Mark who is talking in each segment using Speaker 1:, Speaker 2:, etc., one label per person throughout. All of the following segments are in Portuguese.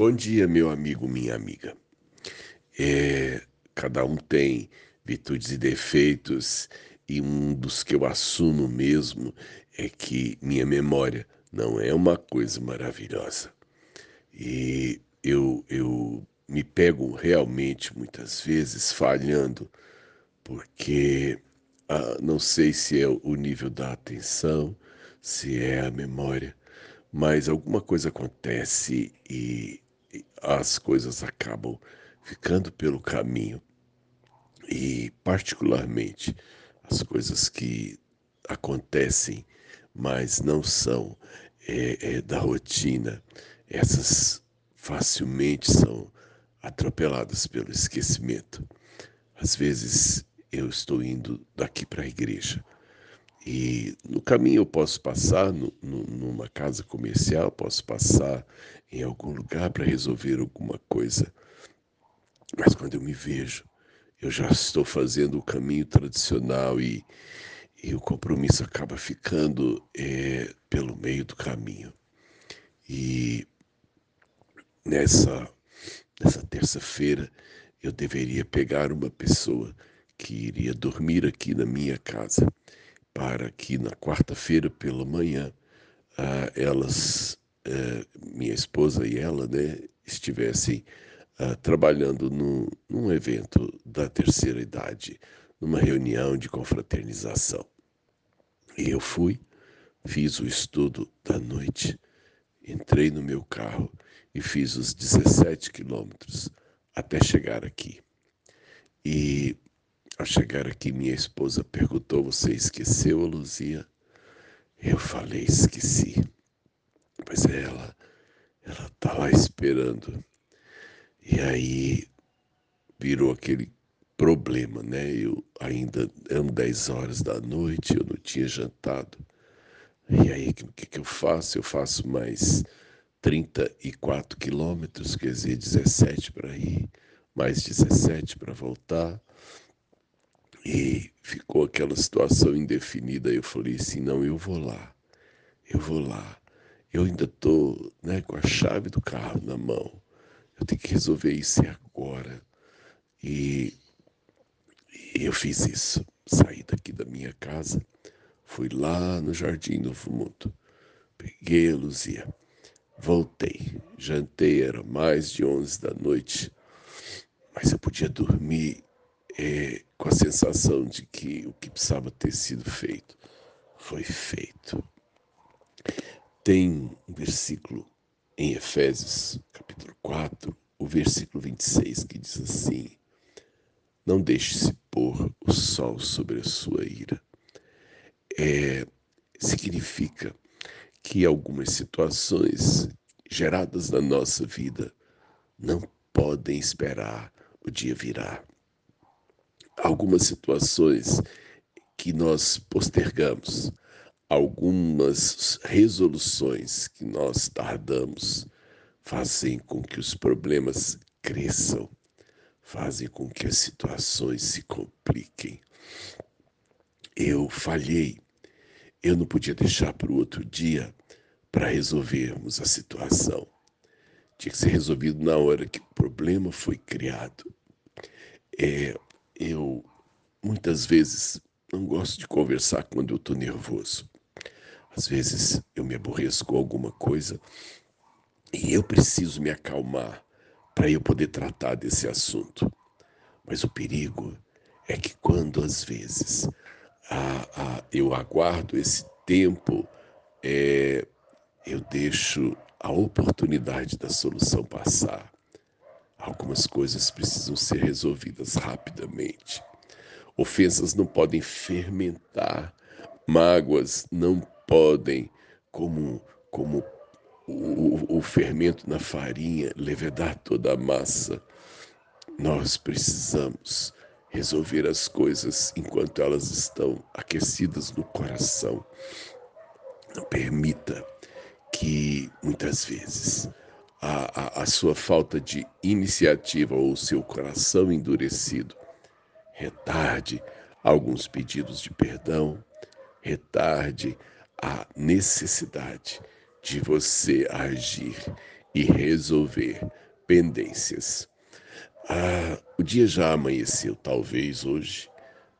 Speaker 1: Bom dia, meu amigo, minha amiga. É, cada um tem virtudes e defeitos, e um dos que eu assumo mesmo é que minha memória não é uma coisa maravilhosa. E eu, eu me pego realmente muitas vezes falhando, porque ah, não sei se é o nível da atenção, se é a memória, mas alguma coisa acontece e, e as coisas acabam ficando pelo caminho. E, particularmente, as coisas que acontecem, mas não são é, é, da rotina, essas facilmente são atropeladas pelo esquecimento. Às vezes eu estou indo daqui para a igreja e no caminho eu posso passar no, no, numa casa comercial, posso passar em algum lugar para resolver alguma coisa. Mas quando eu me vejo, eu já estou fazendo o caminho tradicional e, e o compromisso acaba ficando é, pelo meio do caminho. E nessa, nessa terça-feira eu deveria pegar uma pessoa que iria dormir aqui na minha casa para que na quarta-feira pela manhã ah, elas, eh, minha esposa e ela, né, estivessem ah, trabalhando no, num evento da terceira idade, numa reunião de confraternização. E eu fui, fiz o estudo da noite, entrei no meu carro e fiz os 17 quilômetros até chegar aqui. E ao chegar aqui, minha esposa perguntou: Você esqueceu a Luzia? Eu falei: Esqueci. Pois é, ela, ela está lá esperando. E aí virou aquele problema, né? Eu ainda eram 10 horas da noite, eu não tinha jantado. E aí, o que, que eu faço? Eu faço mais 34 quilômetros, quer dizer, 17 para ir, mais 17 para voltar. E ficou aquela situação indefinida. Eu falei assim: não, eu vou lá, eu vou lá. Eu ainda estou né, com a chave do carro na mão. Eu tenho que resolver isso agora. E, e eu fiz isso. Saí daqui da minha casa, fui lá no Jardim Novo Mundo, peguei a Luzia, voltei, jantei, era mais de 11 da noite, mas eu podia dormir é, com a sensação de que o que precisava ter sido feito foi feito. Tem um versículo em Efésios, capítulo 4, o versículo 26, que diz assim: Não deixe-se pôr o sol sobre a sua ira. É, significa que algumas situações geradas na nossa vida não podem esperar o dia virar algumas situações que nós postergamos, algumas resoluções que nós tardamos, fazem com que os problemas cresçam, fazem com que as situações se compliquem. Eu falhei, eu não podia deixar para o outro dia para resolvermos a situação. Tinha que ser resolvido na hora que o problema foi criado. É, eu muitas vezes não gosto de conversar quando eu estou nervoso. Às vezes eu me aborreço com alguma coisa e eu preciso me acalmar para eu poder tratar desse assunto. Mas o perigo é que quando às vezes eu aguardo esse tempo, é, eu deixo a oportunidade da solução passar. Algumas coisas precisam ser resolvidas rapidamente. Ofensas não podem fermentar, mágoas não podem, como, como o, o fermento na farinha, levedar toda a massa. Nós precisamos resolver as coisas enquanto elas estão aquecidas no coração. Não permita que muitas vezes a, a, a sua falta de iniciativa ou seu coração endurecido retarde alguns pedidos de perdão, retarde a necessidade de você agir e resolver pendências. Ah, o dia já amanheceu, talvez hoje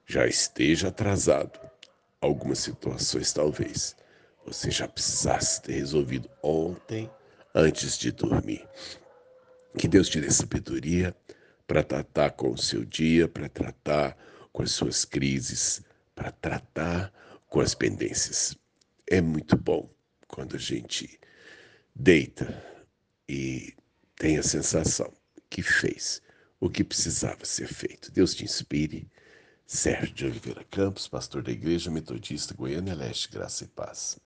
Speaker 1: já esteja atrasado. Algumas situações, talvez, você já precisasse ter resolvido ontem antes de dormir. Que Deus te dê sabedoria para tratar com o seu dia, para tratar com as suas crises, para tratar com as pendências. É muito bom quando a gente deita e tem a sensação que fez o que precisava ser feito. Deus te inspire. Sérgio de Oliveira Campos, pastor da Igreja Metodista Goiânia Leste, Graça e Paz.